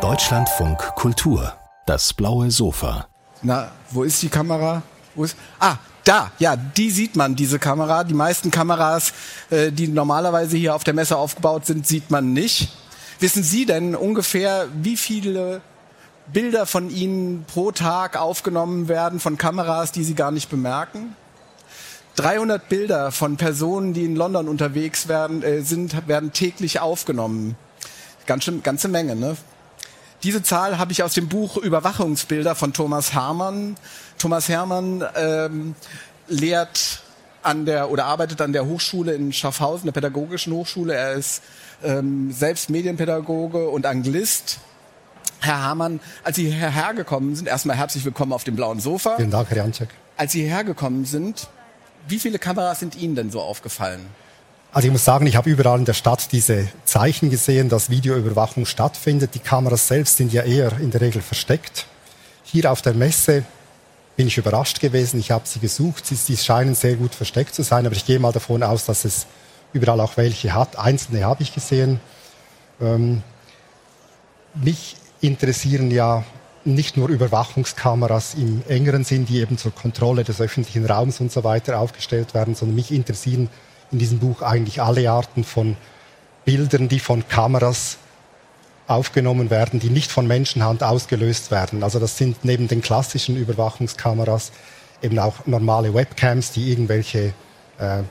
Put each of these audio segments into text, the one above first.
Deutschlandfunk Kultur. Das blaue Sofa. Na, wo ist die Kamera? Ist? Ah, da, ja, die sieht man, diese Kamera. Die meisten Kameras, äh, die normalerweise hier auf der Messe aufgebaut sind, sieht man nicht. Wissen Sie denn ungefähr, wie viele Bilder von Ihnen pro Tag aufgenommen werden von Kameras, die Sie gar nicht bemerken? 300 Bilder von Personen, die in London unterwegs werden, äh, sind, werden täglich aufgenommen. Ganz, ganze Menge, ne? Diese Zahl habe ich aus dem Buch Überwachungsbilder von Thomas Hermann. Thomas Hermann ähm, lehrt an der oder arbeitet an der Hochschule in Schaffhausen, der pädagogischen Hochschule. Er ist ähm, selbst Medienpädagoge und Anglist. Herr Hamann, als Sie hierher gekommen sind, erstmal herzlich willkommen auf dem blauen Sofa. Vielen Dank, Herr Janczek. Als Sie hierher gekommen sind, wie viele Kameras sind Ihnen denn so aufgefallen? Also ich muss sagen, ich habe überall in der Stadt diese Zeichen gesehen, dass Videoüberwachung stattfindet. Die Kameras selbst sind ja eher in der Regel versteckt. Hier auf der Messe bin ich überrascht gewesen. Ich habe sie gesucht. Sie, sie scheinen sehr gut versteckt zu sein, aber ich gehe mal davon aus, dass es überall auch welche hat. Einzelne habe ich gesehen. Ähm, mich interessieren ja nicht nur Überwachungskameras im engeren Sinn, die eben zur Kontrolle des öffentlichen Raums und so weiter aufgestellt werden, sondern mich interessieren in diesem Buch eigentlich alle Arten von Bildern, die von Kameras aufgenommen werden, die nicht von Menschenhand ausgelöst werden. Also das sind neben den klassischen Überwachungskameras eben auch normale Webcams, die irgendwelche äh,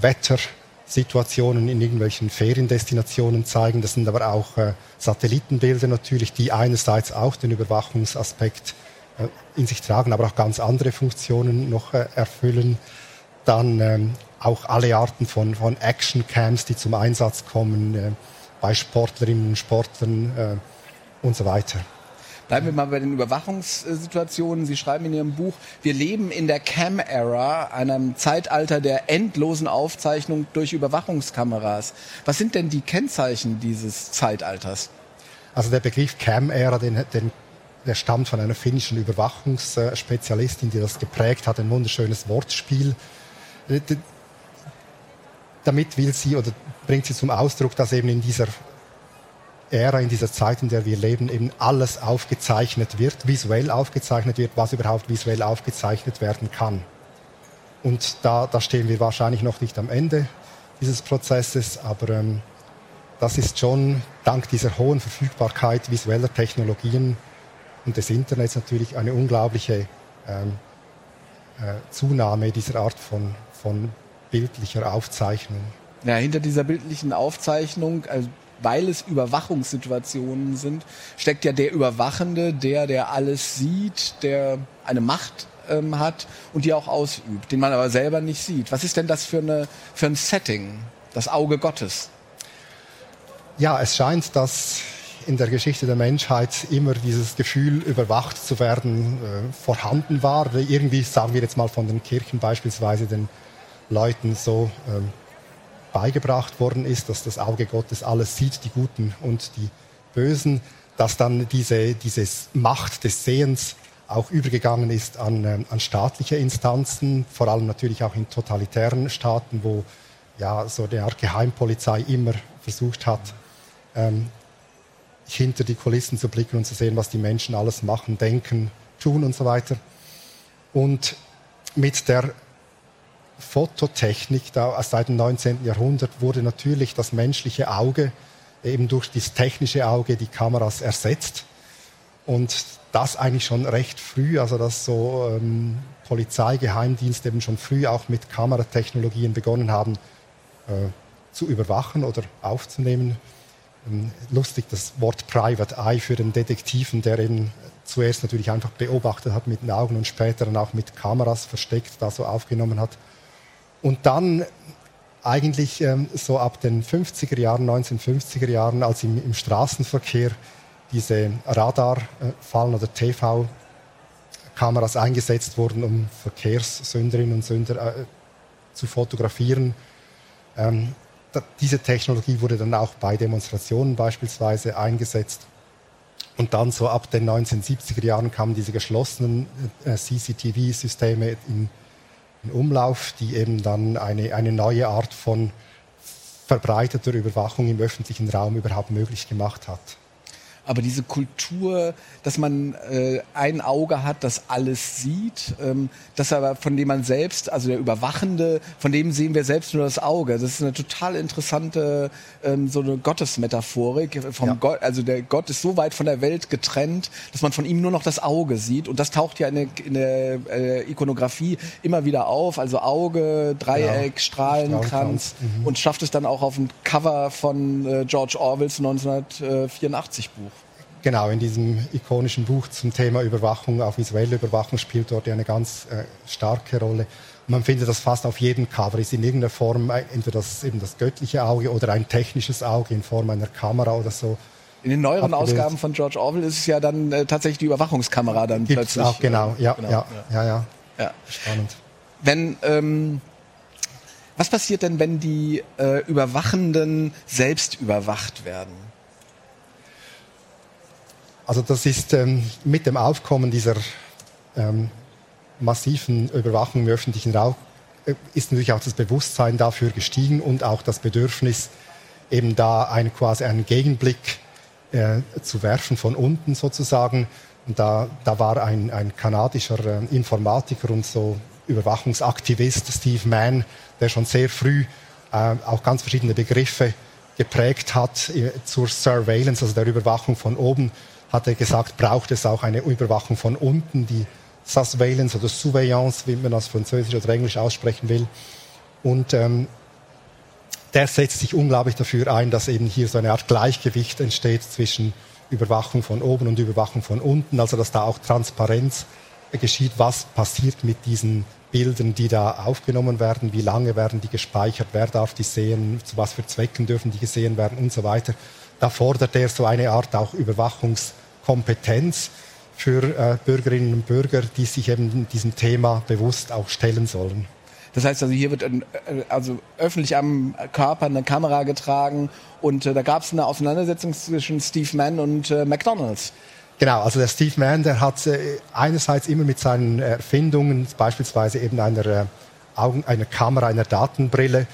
Wettersituationen in irgendwelchen Feriendestinationen zeigen. Das sind aber auch äh, Satellitenbilder natürlich, die einerseits auch den Überwachungsaspekt äh, in sich tragen, aber auch ganz andere Funktionen noch äh, erfüllen. Dann ähm, auch alle Arten von, von Action-Cams, die zum Einsatz kommen äh, bei Sportlerinnen und Sportlern äh, und so weiter. Bleiben wir mal bei den Überwachungssituationen. Sie schreiben in Ihrem Buch, wir leben in der Cam-Era, einem Zeitalter der endlosen Aufzeichnung durch Überwachungskameras. Was sind denn die Kennzeichen dieses Zeitalters? Also der Begriff Cam-Ära, den, den, der stammt von einer finnischen Überwachungsspezialistin, die das geprägt hat, ein wunderschönes Wortspiel äh, damit will sie oder bringt sie zum Ausdruck, dass eben in dieser Ära, in dieser Zeit, in der wir leben, eben alles aufgezeichnet wird, visuell aufgezeichnet wird, was überhaupt visuell aufgezeichnet werden kann. Und da, da stehen wir wahrscheinlich noch nicht am Ende dieses Prozesses, aber ähm, das ist schon dank dieser hohen Verfügbarkeit visueller Technologien und des Internets natürlich eine unglaubliche ähm, äh, Zunahme dieser Art von, von bildlicher Aufzeichnung. Ja, hinter dieser bildlichen Aufzeichnung, also weil es Überwachungssituationen sind, steckt ja der Überwachende, der, der alles sieht, der eine Macht ähm, hat und die auch ausübt, den man aber selber nicht sieht. Was ist denn das für, eine, für ein Setting, das Auge Gottes? Ja, es scheint, dass in der Geschichte der Menschheit immer dieses Gefühl, überwacht zu werden, äh, vorhanden war. Irgendwie, sagen wir jetzt mal von den Kirchen beispielsweise, den Leuten so ähm, beigebracht worden ist, dass das Auge Gottes alles sieht, die Guten und die Bösen, dass dann diese, diese Macht des Sehens auch übergegangen ist an, ähm, an staatliche Instanzen, vor allem natürlich auch in totalitären Staaten, wo ja so eine Art Geheimpolizei immer versucht hat, ähm, hinter die Kulissen zu blicken und zu sehen, was die Menschen alles machen, denken, tun und so weiter. Und mit der Fototechnik da, seit dem 19. Jahrhundert wurde natürlich das menschliche Auge eben durch das technische Auge die Kameras ersetzt. Und das eigentlich schon recht früh, also dass so ähm, Polizei, Geheimdienste eben schon früh auch mit Kameratechnologien begonnen haben äh, zu überwachen oder aufzunehmen. Ähm, lustig das Wort Private Eye für den Detektiven, der eben zuerst natürlich einfach beobachtet hat mit den Augen und später dann auch mit Kameras versteckt da so aufgenommen hat. Und dann eigentlich ähm, so ab den 50er Jahren, 1950er Jahren, als im, im Straßenverkehr diese Radarfallen oder TV-Kameras eingesetzt wurden, um Verkehrssünderinnen und Sünder äh, zu fotografieren. Ähm, diese Technologie wurde dann auch bei Demonstrationen beispielsweise eingesetzt. Und dann so ab den 1970er Jahren kamen diese geschlossenen äh, CCTV-Systeme in in Umlauf, die eben dann eine, eine neue Art von verbreiteter Überwachung im öffentlichen Raum überhaupt möglich gemacht hat aber diese Kultur, dass man äh, ein Auge hat, das alles sieht, ähm, das aber von dem man selbst, also der Überwachende, von dem sehen wir selbst nur das Auge. Das ist eine total interessante ähm, so eine Gottesmetaphorik. Vom ja. Gott, also der Gott ist so weit von der Welt getrennt, dass man von ihm nur noch das Auge sieht. Und das taucht ja in der, in der äh, Ikonografie immer wieder auf. Also Auge, Dreieck, ja. Strahlenkranz mhm. und schafft es dann auch auf dem Cover von äh, George Orwells 1984 Buch. Genau, in diesem ikonischen Buch zum Thema Überwachung, auch visuelle Überwachung spielt dort eine ganz äh, starke Rolle. Und man findet das fast auf jedem Cover, ist in irgendeiner Form äh, entweder das, eben das göttliche Auge oder ein technisches Auge in Form einer Kamera oder so. In den neueren abgebildet. Ausgaben von George Orwell ist es ja dann äh, tatsächlich die Überwachungskamera dann Gibt's plötzlich. Auch, genau, ja, genau, ja, ja, ja, ja. Spannend. Wenn, ähm, was passiert denn, wenn die äh, Überwachenden selbst überwacht werden? Also das ist ähm, mit dem Aufkommen dieser ähm, massiven Überwachung im öffentlichen Raum äh, ist natürlich auch das Bewusstsein dafür gestiegen und auch das Bedürfnis, eben da ein, quasi einen Gegenblick äh, zu werfen von unten sozusagen. Und da, da war ein, ein kanadischer äh, Informatiker und so Überwachungsaktivist, Steve Mann, der schon sehr früh äh, auch ganz verschiedene Begriffe geprägt hat äh, zur Surveillance, also der Überwachung von oben hat er gesagt, braucht es auch eine Überwachung von unten, die Surveillance oder Surveillance, wie man das Französisch oder Englisch aussprechen will. Und ähm, der setzt sich unglaublich dafür ein, dass eben hier so eine Art Gleichgewicht entsteht zwischen Überwachung von oben und Überwachung von unten, also dass da auch Transparenz geschieht, was passiert mit diesen Bildern, die da aufgenommen werden, wie lange werden die gespeichert, wer darf die sehen, zu was für Zwecken dürfen die gesehen werden und so weiter. Da fordert er so eine Art auch Überwachungs- Kompetenz für äh, Bürgerinnen und Bürger, die sich eben diesem Thema bewusst auch stellen sollen. Das heißt also, hier wird äh, also öffentlich am Körper eine Kamera getragen und äh, da gab es eine Auseinandersetzung zwischen Steve Mann und McDonalds. Genau, also der Steve Mann, der hat einerseits immer mit seinen Erfindungen, beispielsweise eben einer, Augen, einer Kamera, einer Datenbrille,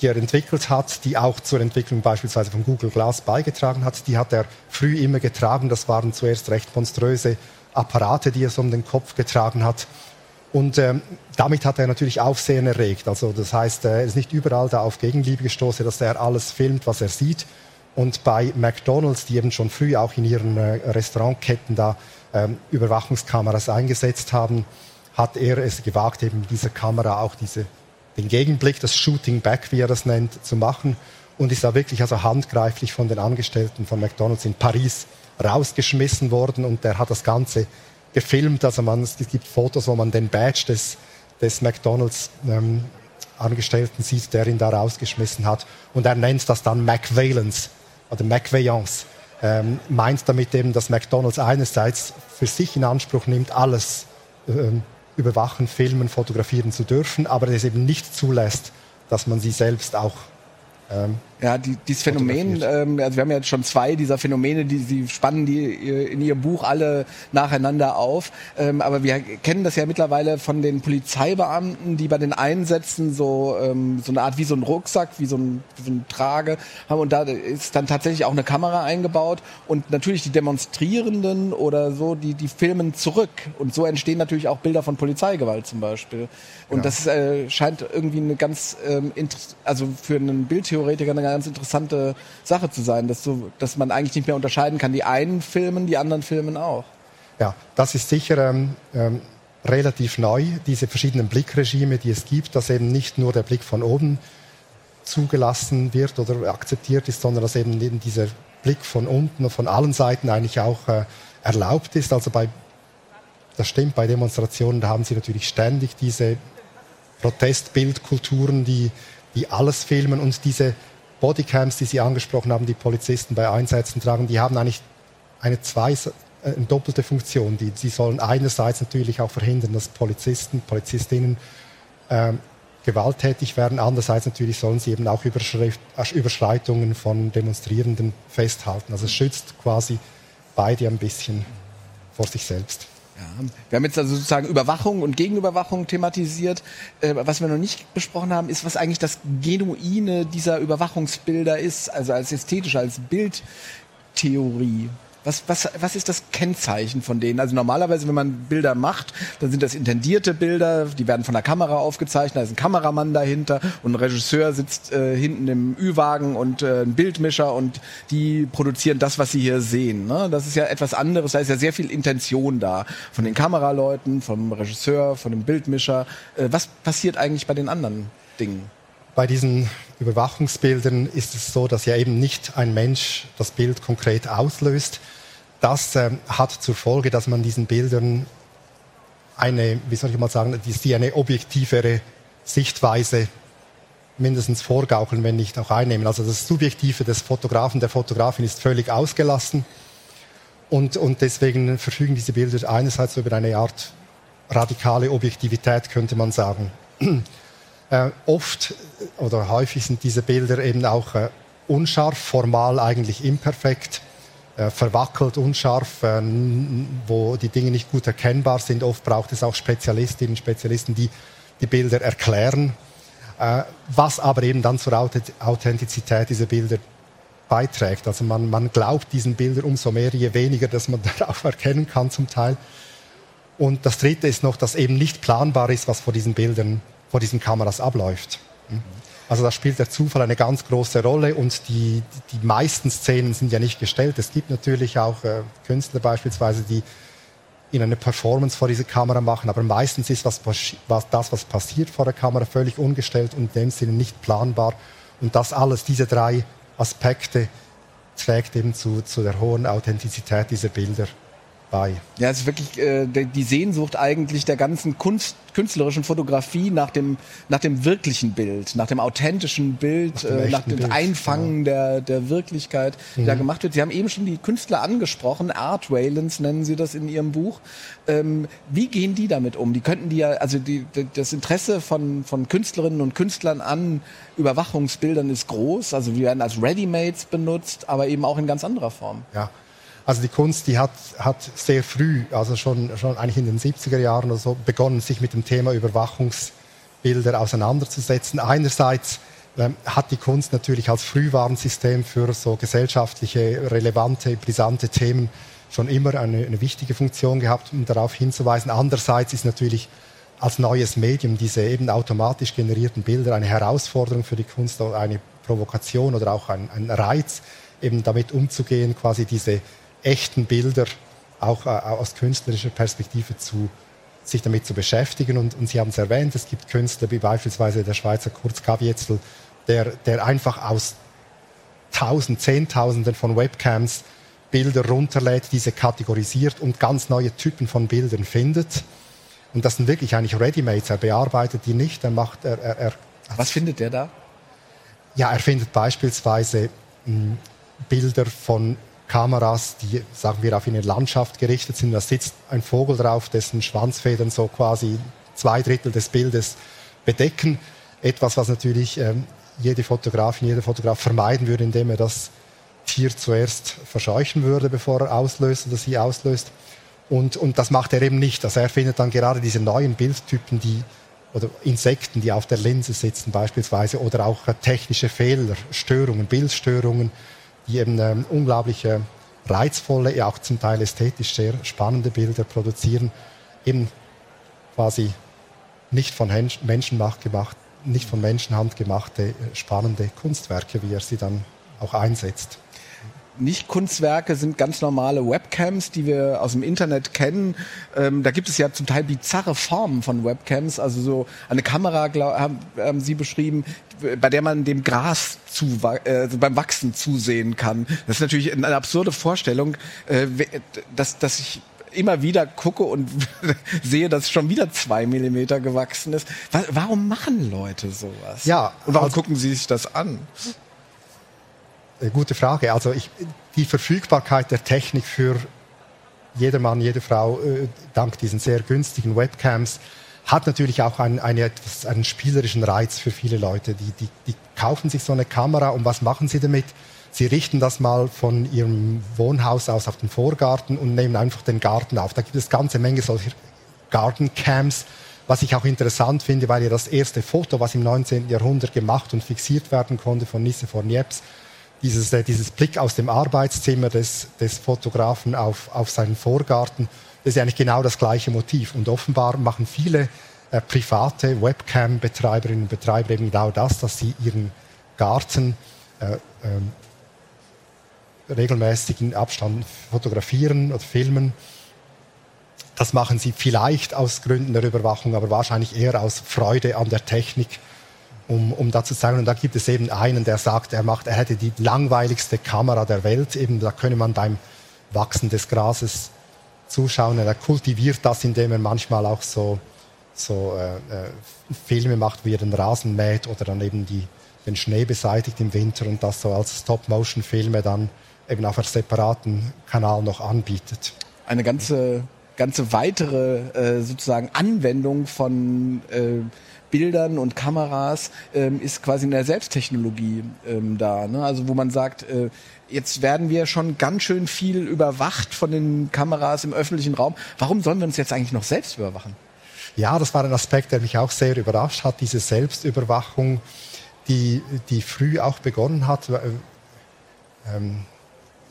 die er entwickelt hat, die auch zur Entwicklung beispielsweise von Google Glass beigetragen hat, die hat er früh immer getragen. Das waren zuerst recht monströse Apparate, die er so um den Kopf getragen hat. Und ähm, damit hat er natürlich Aufsehen erregt. Also das heißt, er ist nicht überall da auf Gegenliebe gestoßen, dass er alles filmt, was er sieht. Und bei McDonald's, die eben schon früh auch in ihren äh, Restaurantketten da ähm, Überwachungskameras eingesetzt haben, hat er es gewagt, eben diese Kamera auch diese den Gegenblick, das Shooting Back, wie er das nennt, zu machen und ist da wirklich also handgreiflich von den Angestellten von McDonald's in Paris rausgeschmissen worden und der hat das Ganze gefilmt. Also man, es gibt Fotos, wo man den Badge des, des McDonald's ähm, Angestellten sieht, der ihn da rausgeschmissen hat. Und er nennt das dann McValence oder McVeillance. Ähm, meint damit eben, dass McDonald's einerseits für sich in Anspruch nimmt, alles ähm, überwachen, filmen, fotografieren zu dürfen, aber es eben nicht zulässt, dass man sie selbst auch ähm, ja, die, dieses Phänomen, ähm, also wir haben ja jetzt schon zwei dieser Phänomene, die sie spannen die in ihrem Buch alle nacheinander auf. Ähm, aber wir kennen das ja mittlerweile von den Polizeibeamten, die bei den Einsätzen so ähm, so eine Art wie so ein Rucksack, wie so ein, wie so ein Trage haben und da ist dann tatsächlich auch eine Kamera eingebaut und natürlich die Demonstrierenden oder so, die die filmen zurück und so entstehen natürlich auch Bilder von Polizeigewalt zum Beispiel. Und ja. das äh, scheint irgendwie eine ganz ähm, also für einen Bildtheoretiker eine ganz interessante Sache zu sein, dass, so, dass man eigentlich nicht mehr unterscheiden kann. Die einen filmen, die anderen filmen auch. Ja, das ist sicher ähm, ähm, relativ neu, diese verschiedenen Blickregime, die es gibt, dass eben nicht nur der Blick von oben zugelassen wird oder akzeptiert ist, sondern dass eben dieser Blick von unten und von allen Seiten eigentlich auch äh, erlaubt ist. Also bei, das stimmt, bei Demonstrationen, da haben sie natürlich ständig diese Protestbildkulturen, die, die alles filmen und diese Bodycams, die Sie angesprochen haben, die Polizisten bei Einsätzen tragen, die haben eigentlich eine zwei, äh, eine doppelte Funktion. Die, sie sollen einerseits natürlich auch verhindern, dass Polizisten, Polizistinnen ähm, gewalttätig werden. Andererseits natürlich sollen sie eben auch Überschreitungen von Demonstrierenden festhalten. Also es schützt quasi beide ein bisschen vor sich selbst. Ja, wir haben jetzt also sozusagen Überwachung und Gegenüberwachung thematisiert. Äh, was wir noch nicht besprochen haben, ist, was eigentlich das Genuine dieser Überwachungsbilder ist, also als ästhetische, als Bildtheorie. Was, was, was ist das Kennzeichen von denen? Also normalerweise, wenn man Bilder macht, dann sind das intendierte Bilder, die werden von der Kamera aufgezeichnet, da ist ein Kameramann dahinter und ein Regisseur sitzt äh, hinten im Ü-Wagen und äh, ein Bildmischer und die produzieren das, was sie hier sehen. Ne? Das ist ja etwas anderes, da ist ja sehr viel Intention da. Von den Kameraleuten, vom Regisseur, von dem Bildmischer. Äh, was passiert eigentlich bei den anderen Dingen? Bei diesen Überwachungsbildern ist es so, dass ja eben nicht ein Mensch das Bild konkret auslöst, das äh, hat zur Folge, dass man diesen Bildern eine, wie soll ich mal sagen, die, eine objektivere Sichtweise mindestens vorgaukeln, wenn nicht auch einnehmen. Also das Subjektive des Fotografen, der Fotografin ist völlig ausgelassen. Und, und deswegen verfügen diese Bilder einerseits über eine Art radikale Objektivität, könnte man sagen. Äh, oft oder häufig sind diese Bilder eben auch äh, unscharf, formal eigentlich imperfekt äh, verwackelt, unscharf, äh, wo die Dinge nicht gut erkennbar sind. Oft braucht es auch Spezialistinnen und Spezialisten, die die Bilder erklären, äh, was aber eben dann zur Authentizität dieser Bilder beiträgt. Also man, man glaubt diesen Bildern umso mehr, je weniger, dass man darauf erkennen kann zum Teil. Und das Dritte ist noch, dass eben nicht planbar ist, was vor diesen Bildern, vor diesen Kameras abläuft. Mhm. Also da spielt der Zufall eine ganz große Rolle und die, die meisten Szenen sind ja nicht gestellt. Es gibt natürlich auch äh, Künstler beispielsweise, die in eine Performance vor dieser Kamera machen, aber meistens ist was, was, das, was passiert vor der Kamera, völlig ungestellt und in dem Sinne nicht planbar. Und das alles, diese drei Aspekte, trägt eben zu, zu der hohen Authentizität dieser Bilder bei. Ja, es ist wirklich äh, die Sehnsucht eigentlich der ganzen Kunst, künstlerischen Fotografie nach dem, nach dem wirklichen Bild, nach dem authentischen Bild, nach dem, äh, nach dem Bild, Einfangen ja. der, der Wirklichkeit, die mhm. da gemacht wird. Sie haben eben schon die Künstler angesprochen, Art Waylands nennen Sie das in Ihrem Buch. Ähm, wie gehen die damit um? Die könnten die ja, also die, das Interesse von, von Künstlerinnen und Künstlern an Überwachungsbildern ist groß. Also die werden als Readymates benutzt, aber eben auch in ganz anderer Form. Ja. Also die Kunst, die hat, hat sehr früh, also schon, schon eigentlich in den 70er Jahren oder so, begonnen, sich mit dem Thema Überwachungsbilder auseinanderzusetzen. Einerseits ähm, hat die Kunst natürlich als Frühwarnsystem für so gesellschaftliche, relevante, brisante Themen schon immer eine, eine wichtige Funktion gehabt, um darauf hinzuweisen. Andererseits ist natürlich als neues Medium diese eben automatisch generierten Bilder eine Herausforderung für die Kunst, eine Provokation oder auch ein, ein Reiz, eben damit umzugehen, quasi diese echten Bilder auch äh, aus künstlerischer Perspektive zu, sich damit zu beschäftigen. Und, und Sie haben es erwähnt, es gibt Künstler wie beispielsweise der Schweizer Kurz Kavietzel, der, der einfach aus Tausend, Zehntausenden von Webcams Bilder runterlädt, diese kategorisiert und ganz neue Typen von Bildern findet. Und das sind wirklich eigentlich Readymates. Er bearbeitet die nicht, er macht, er, er, er Was findet der da? Ja, er findet beispielsweise mh, hm, Bilder von Kameras, die, sagen wir, auf eine Landschaft gerichtet sind. Da sitzt ein Vogel drauf, dessen Schwanzfedern so quasi zwei Drittel des Bildes bedecken. Etwas, was natürlich ähm, jede Fotografin, jeder Fotograf vermeiden würde, indem er das Tier zuerst verscheuchen würde, bevor er auslöst oder sie auslöst. Und, und das macht er eben nicht. Also er findet dann gerade diese neuen Bildtypen, die oder Insekten, die auf der Linse sitzen beispielsweise, oder auch technische Fehler, Störungen, Bildstörungen, die eben ähm, unglaubliche reizvolle, ja auch zum Teil ästhetisch sehr spannende Bilder produzieren, eben quasi nicht von Menschenmacht gemacht, nicht von Menschenhand gemachte äh, spannende Kunstwerke, wie er sie dann auch einsetzt. Nicht-Kunstwerke sind ganz normale Webcams, die wir aus dem Internet kennen. Ähm, da gibt es ja zum Teil bizarre Formen von Webcams. Also so eine Kamera glaub, haben, haben Sie beschrieben, bei der man dem Gras zu, äh, beim Wachsen zusehen kann. Das ist natürlich eine absurde Vorstellung, äh, dass, dass ich immer wieder gucke und sehe, dass schon wieder zwei Millimeter gewachsen ist. Warum machen Leute sowas? Ja. Und warum also, gucken sie sich das an? Äh, gute Frage. Also ich, die Verfügbarkeit der Technik für jedermann, jede Frau äh, dank diesen sehr günstigen Webcams hat natürlich auch einen, eine, einen spielerischen Reiz für viele Leute. Die, die, die kaufen sich so eine Kamera und was machen sie damit? Sie richten das mal von Ihrem Wohnhaus aus auf den Vorgarten und nehmen einfach den Garten auf. Da gibt es ganze Menge solcher Garden Cams, was ich auch interessant finde, weil ja das erste Foto, was im 19. Jahrhundert gemacht und fixiert werden konnte von Nicephore Niepce, dieses, äh, dieses Blick aus dem Arbeitszimmer des, des Fotografen auf, auf seinen Vorgarten, das ist eigentlich genau das gleiche Motiv. Und offenbar machen viele äh, private Webcam-Betreiberinnen und Betreiber eben genau das, dass sie ihren Garten äh, ähm, regelmäßig in Abstand fotografieren oder filmen. Das machen sie vielleicht aus Gründen der Überwachung, aber wahrscheinlich eher aus Freude an der Technik, um, um da zu zeigen. Und da gibt es eben einen, der sagt, er, macht, er hätte die langweiligste Kamera der Welt. Eben, da könne man beim Wachsen des Grases zuschauen. Er kultiviert das, indem er manchmal auch so, so äh, äh, Filme macht, wie er den Rasen mäht oder dann eben die, den Schnee beseitigt im Winter und das so als Stop-Motion-Filme dann eben auf einem separaten Kanal noch anbietet. Eine ganze, ganze weitere äh, sozusagen Anwendung von äh, Bildern und Kameras ähm, ist quasi in der Selbsttechnologie ähm, da. Ne? Also wo man sagt, äh, jetzt werden wir schon ganz schön viel überwacht von den Kameras im öffentlichen Raum. Warum sollen wir uns jetzt eigentlich noch selbst überwachen? Ja, das war ein Aspekt, der mich auch sehr überrascht hat, diese Selbstüberwachung, die, die früh auch begonnen hat. Äh, ähm,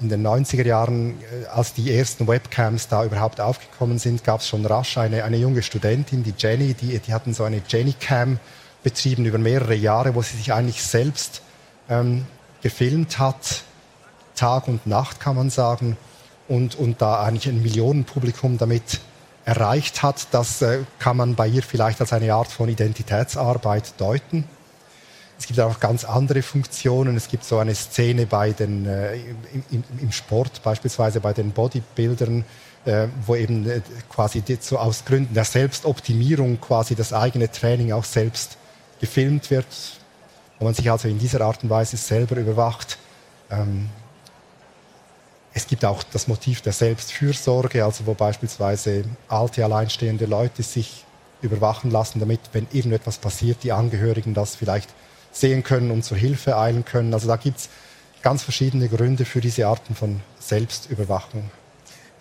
in den 90er Jahren, äh, als die ersten Webcams da überhaupt aufgekommen sind, gab es schon rasch eine, eine junge Studentin, die Jenny, die, die hatten so eine Jenny-Cam betrieben über mehrere Jahre, wo sie sich eigentlich selbst ähm, gefilmt hat, Tag und Nacht kann man sagen, und, und da eigentlich ein Millionenpublikum damit erreicht hat. Das äh, kann man bei ihr vielleicht als eine Art von Identitätsarbeit deuten. Es gibt auch ganz andere Funktionen. Es gibt so eine Szene bei den, äh, im, im, Sport, beispielsweise bei den Bodybuildern, äh, wo eben äh, quasi so aus Gründen der Selbstoptimierung quasi das eigene Training auch selbst gefilmt wird, wo man sich also in dieser Art und Weise selber überwacht. Ähm, es gibt auch das Motiv der Selbstfürsorge, also wo beispielsweise alte, alleinstehende Leute sich überwachen lassen, damit, wenn irgendetwas passiert, die Angehörigen das vielleicht sehen können und zur Hilfe eilen können. Also da gibt es ganz verschiedene Gründe für diese Arten von Selbstüberwachung.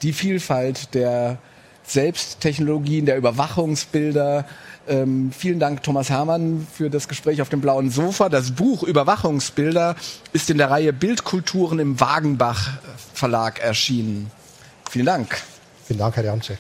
Die Vielfalt der Selbsttechnologien, der Überwachungsbilder. Ähm, vielen Dank, Thomas Hermann, für das Gespräch auf dem blauen Sofa. Das Buch Überwachungsbilder ist in der Reihe Bildkulturen im Wagenbach Verlag erschienen. Vielen Dank. Vielen Dank, Herr Janczek.